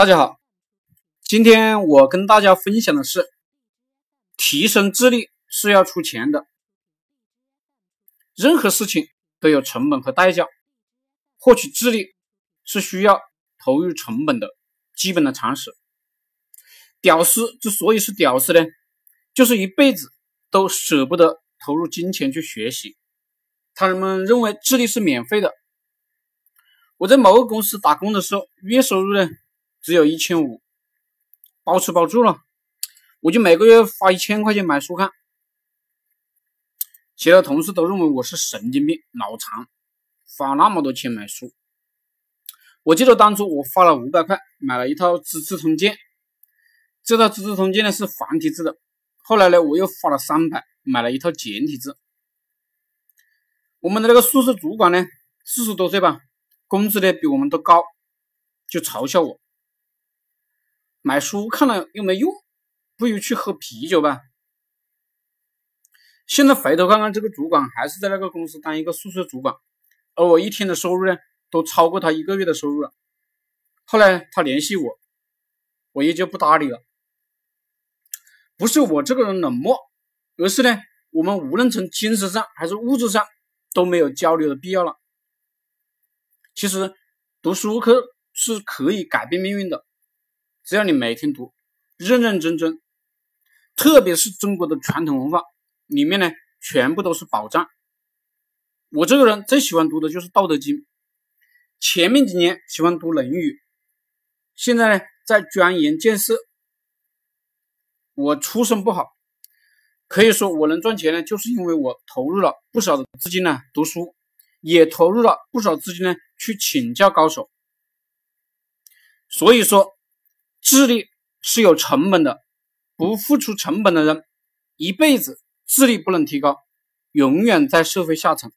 大家好，今天我跟大家分享的是，提升智力是要出钱的。任何事情都有成本和代价，获取智力是需要投入成本的基本的常识。屌丝之所以是屌丝呢，就是一辈子都舍不得投入金钱去学习。他们认为智力是免费的。我在某个公司打工的时候，月收入呢？只有一千五，包吃包住了，我就每个月花一千块钱买书看。其他同事都认为我是神经病、脑残，花那么多钱买书。我记得当初我花了五百块买了一套《资治通鉴》，这套《资治通鉴》呢是繁体字的。后来呢，我又花了三百买了一套简体字。我们的那个宿舍主管呢，四十多岁吧，工资呢比我们都高，就嘲笑我。买书看了又没用，不如去喝啤酒吧。现在回头看看，这个主管还是在那个公司当一个宿舍主管，而我一天的收入呢，都超过他一个月的收入了。后来他联系我，我也就不搭理了。不是我这个人冷漠，而是呢，我们无论从精神上还是物质上都没有交流的必要了。其实读书可是可以改变命运的。只要你每天读，认认真真，特别是中国的传统文化里面呢，全部都是宝藏。我这个人最喜欢读的就是《道德经》，前面几年喜欢读《论语》，现在呢在钻研建设。我出身不好，可以说我能赚钱呢，就是因为我投入了不少的资金呢读书，也投入了不少资金呢去请教高手。所以说。智力是有成本的，不付出成本的人，一辈子智力不能提高，永远在社会下层。